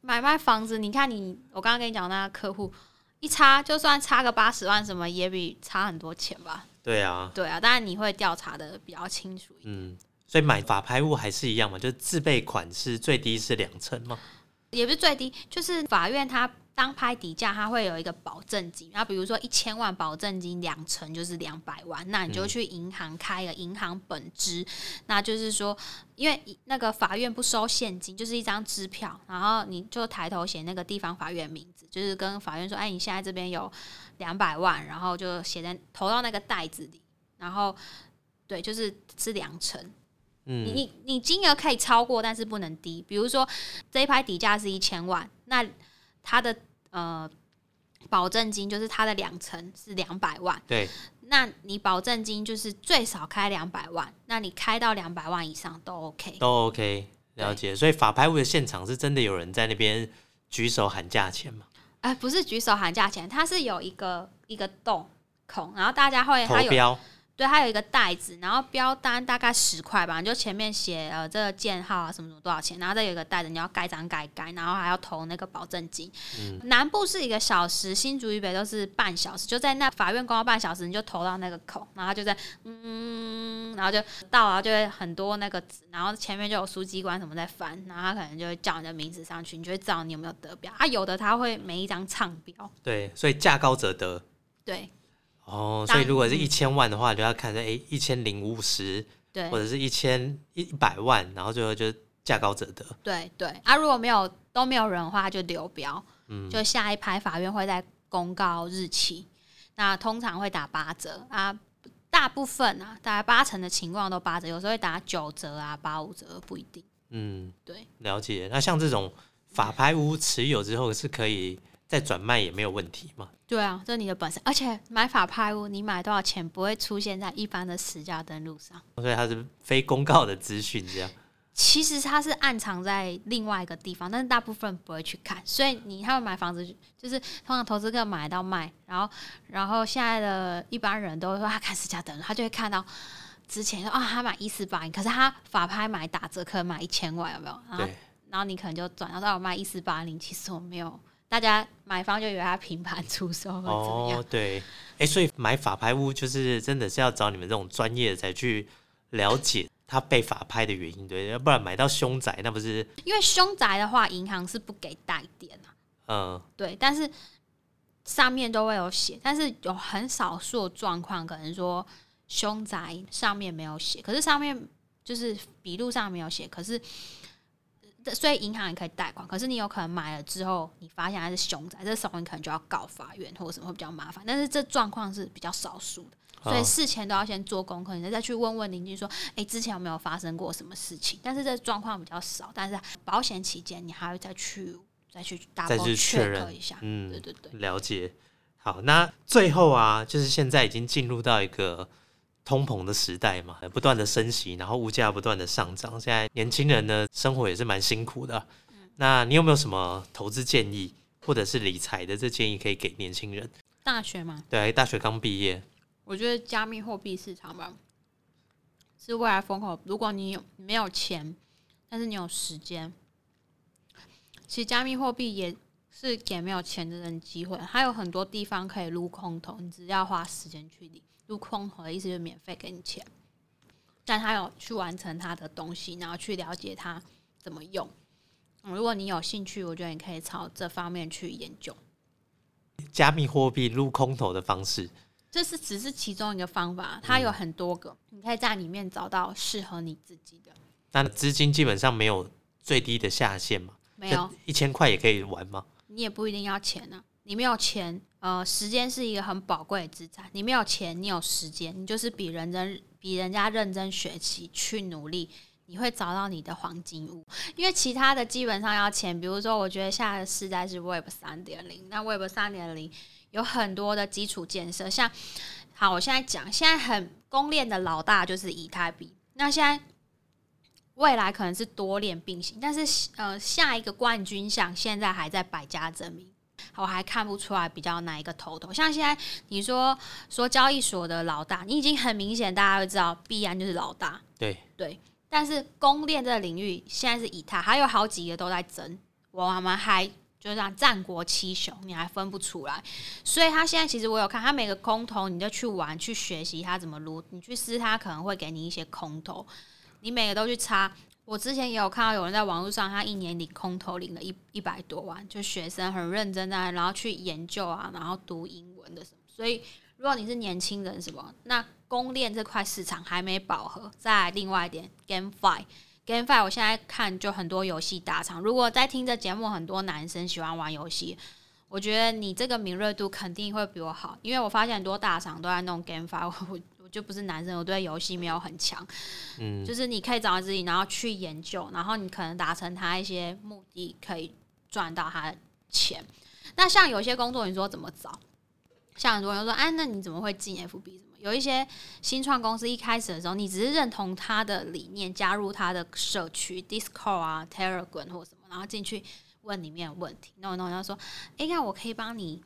买卖房子，你看你，我刚刚跟你讲那个客户一差，就算差个八十万，什么也比差很多钱吧？对啊，对啊，当然你会调查的比较清楚。嗯，所以买法拍物还是一样嘛，就是自备款是最低是两成嘛？也不是最低，就是法院他当拍底价，它会有一个保证金，那比如说一千万保证金两成就是两百万，那你就去银行开个银行本支，那就是说，因为那个法院不收现金，就是一张支票，然后你就抬头写那个地方法院名字，就是跟法院说，哎，你现在这边有两百万，然后就写在投到那个袋子里，然后对，就是是两成。你你你金额可以超过，但是不能低。比如说这一拍底价是一千万，那它的呃保证金就是它的两成是两百万。对，那你保证金就是最少开两百万，那你开到两百万以上都 OK，都 OK。了解。所以法拍屋的现场是真的有人在那边举手喊价钱吗？哎，不是举手喊价钱，它是有一个一个洞孔，然后大家会投标。对，它有一个袋子，然后标单大概十块吧，就前面写呃这个件号啊什么什么多少钱，然后再有一个袋子，你要盖章盖盖，然后还要投那个保证金。南部是一个小时，新竹以北都是半小时，就在那法院公告半小时，你就投到那个口，然后就在嗯，然后就到了，就会很多那个纸，然后前面就有书记官什么在翻，然后他可能就会叫你的名字上去，你就会知道你有没有得标啊。有的他会每一张唱标，对，所以价高者得。对。哦，所以如果是一千万的话，就要看说，哎，一千零五十，对，或者是一千一百万，然后最后就价高者得。对对，啊，如果没有都没有人的话，就流标，嗯，就下一排法院会在公告日期，那通常会打八折啊，大部分啊，大概八成的情况都八折，有时候会打九折啊，八五折不一定。嗯，对，了解。那像这种法拍屋持有之后是可以。再转卖也没有问题嘛？对啊，这是你的本事。而且买法拍屋，你买多少钱不会出现在一般的实价登录上，所以它是非公告的资讯，这样。其实它是暗藏在另外一个地方，但是大部分不会去看。所以你他们买房子，就是通常投资客买到卖，然后然后现在的一般人都会说他看实价登录，他就会看到之前说啊他买一四八零，可是他法拍买打折，可能买一千万，有没有？然后然后你可能就转到我卖一四八零，其实我没有。大家买方就以为他平盘出售或怎么样？对，哎，所以买法拍屋就是真的是要找你们这种专业的才去了解他被法拍的原因，对，要不然买到凶宅那不是？因为凶宅的话，银行是不给代垫啊。嗯，对，但是上面都会有写，但是有很少数状况，可能说凶宅上面没有写，可是上面就是笔录上没有写，可是。所以银行也可以贷款，可是你有可能买了之后，你发现它是凶宅，这时候你可能就要告法院或者什么会比较麻烦。但是这状况是比较少数的，所以事前都要先做功课，你再去问问邻居说：“哎，之前有没有发生过什么事情？”但是这状况比较少，但是保险期间你还要再去再去大去确认一下。嗯，对对对，了解。好，那最后啊，就是现在已经进入到一个。通膨的时代嘛，不断的升息，然后物价不断的上涨，现在年轻人的生活也是蛮辛苦的。那你有没有什么投资建议，或者是理财的这建议可以给年轻人？大学吗？对，大学刚毕业。我觉得加密货币市场吧，是未来风口。如果你有没有钱，但是你有时间，其实加密货币也是给没有钱的人机会。还有很多地方可以撸空头，你只要花时间去理。入空投的意思就是免费给你钱，但他有去完成他的东西，然后去了解他怎么用。如果你有兴趣，我觉得你可以朝这方面去研究。加密货币入空投的方式，这是只是其中一个方法，它有很多个，你可以在里面找到适合你自己的。那资金基本上没有最低的下限嘛？没有，一千块也可以玩吗？你也不一定要钱啊，你没有钱。呃，时间是一个很宝贵的资产。你没有钱，你有时间，你就是比人真比人家认真学习，去努力，你会找到你的黄金屋。因为其他的基本上要钱。比如说，我觉得下个时代是 Web 三点零，那 Web 三点零有很多的基础建设。像，好，我现在讲，现在很公链的老大就是以太币。那现在未来可能是多链并行，但是呃，下一个冠军像现在还在百家争鸣。我还看不出来比较哪一个头头，像现在你说说交易所的老大，你已经很明显大家会知道必然就是老大，对对。但是公链这个领域现在是以太，还有好几个都在争，我们还就像战国七雄，你还分不出来。所以他现在其实我有看，他每个空头你就去玩去学习他怎么撸，你去试他可能会给你一些空头，你每个都去插。我之前也有看到有人在网络上，他一年领空投领了一一百多万，就学生很认真在，然后去研究啊，然后读英文的什么。所以如果你是年轻人，什么那公链这块市场还没饱和。再另外一点，GameFi，GameFi，我现在看就很多游戏大厂。如果在听这节目，很多男生喜欢玩游戏，我觉得你这个敏锐度肯定会比我好，因为我发现很多大厂都在弄 GameFi。我就不是男生，我对游戏没有很强，嗯，就是你可以找到自己，然后去研究，然后你可能达成他一些目的，可以赚到他的钱。那像有些工作，你说怎么找？像很多人说，哎，那你怎么会进 FB？什么？有一些新创公司一开始的时候，你只是认同他的理念，加入他的社区 Discord 啊、Telegram 或什么，然后进去问里面问题。那我那我说，哎，那我可以帮你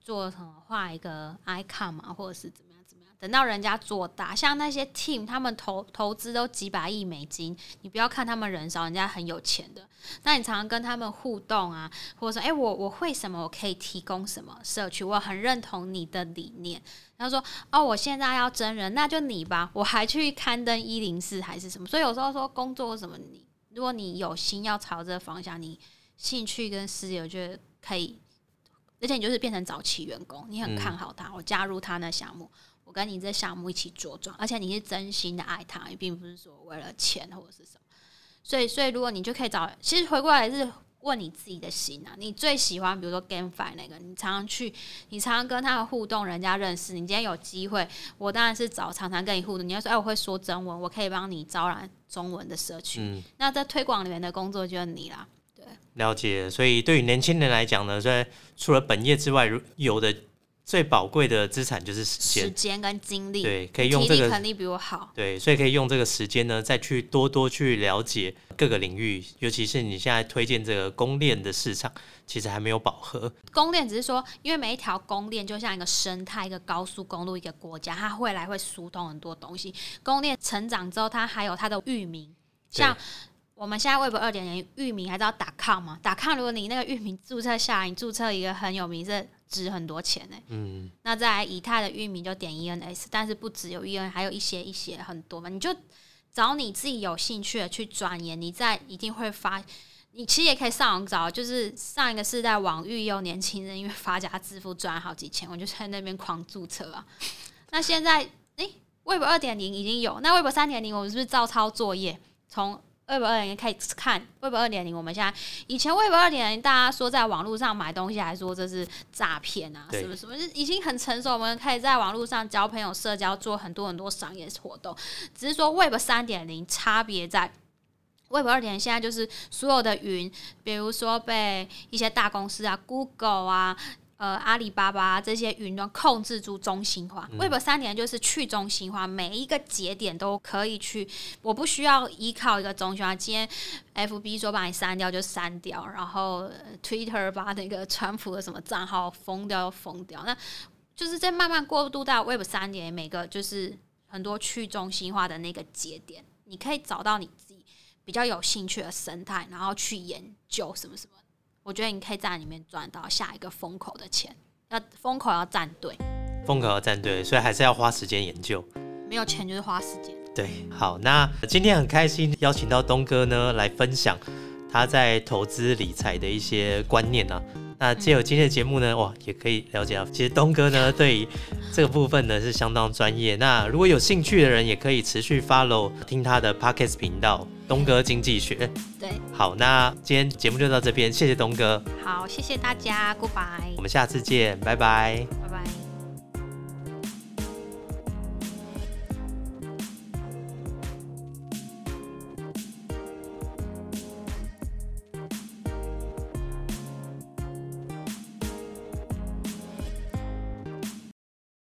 做什么？画一个 icon 嘛，或者是怎么？等到人家做大，像那些 team，他们投投资都几百亿美金，你不要看他们人少，人家很有钱的。那你常常跟他们互动啊，或者说，哎，我我会什么，我可以提供什么社区，我很认同你的理念。他说，哦，我现在要真人，那就你吧，我还去刊登一零四还是什么。所以有时候说工作什么，你如果你有心要朝这个方向，你兴趣跟事业，我觉得可以，而且你就是变成早期员工，你很看好他，我加入他那项目。我跟你这项目一起茁壮，而且你是真心的爱他，也并不是说为了钱或者是什么。所以，所以如果你就可以找，其实回过来是问你自己的心啊，你最喜欢，比如说 GameFi 那个，你常常去，你常常跟他互动，人家认识你。今天有机会，我当然是找常常跟你互动。你要说，哎，我会说中文，我可以帮你招揽中文的社区。那在推广里面的工作就是你啦。对，了解。所以对于年轻人来讲呢，在除了本业之外，有的。最宝贵的资产就是时间，时间跟精力。对，可以用这个肯定比我好。对，所以可以用这个时间呢，再去多多去了解各个领域，尤其是你现在推荐这个公链的市场，其实还没有饱和。公链只是说，因为每一条公链就像一个生态，一个高速公路，一个国家，它未来会疏通很多东西。公链成长之后，它还有它的域名，像我们现在 Web 二点零域名还是要打 com 吗？打 com，如果你那个域名注册下来，你注册一个很有名是。值很多钱呢。嗯，那在以太的域名就点 ENS，但是不只有 EN，还有一些一些很多嘛。你就找你自己有兴趣的去钻研，你在一定会发。你其实也可以上网找，就是上一个世代网域有年轻人因为发家致富赚好几千，我就在那边狂注册啊。那现在诶 w e b 二点零已经有，那 Web 三点零我们是不是照抄作业从？Web 二点零可以看 Web 二点零，我们现在以前 Web 二点零，大家说在网络上买东西，还说这是诈骗啊，什么什么，就已经很成熟。我们可以在网络上交朋友、社交，做很多很多商业活动。只是说 Web 三点零差别在 Web 二点零，现在就是所有的云，比如说被一些大公司啊，Google 啊。呃，阿里巴巴这些云端控制住中心化，Web 三点就是去中心化，每一个节点都可以去，我不需要依靠一个中心化。今天 FB 说把你删掉就删掉，然后 Twitter 把那个川普的什么账号封掉就封掉，那就是在慢慢过渡到 Web 三点，每个就是很多去中心化的那个节点，你可以找到你自己比较有兴趣的生态，然后去研究什么什么。我觉得你可以在里面赚到下一个风口的钱，要风口要站对，风口要站对，所以还是要花时间研究。没有钱就是花时间。对，好，那今天很开心邀请到东哥呢来分享他在投资理财的一些观念啊。那借由今天的节目呢，哇，也可以了解到，其实东哥呢对这个部分呢是相当专业。那如果有兴趣的人，也可以持续 follow 听他的 podcast 频道东哥经济学。对，好，那今天节目就到这边，谢谢东哥。好，谢谢大家，Goodbye。我们下次见，拜拜。拜拜。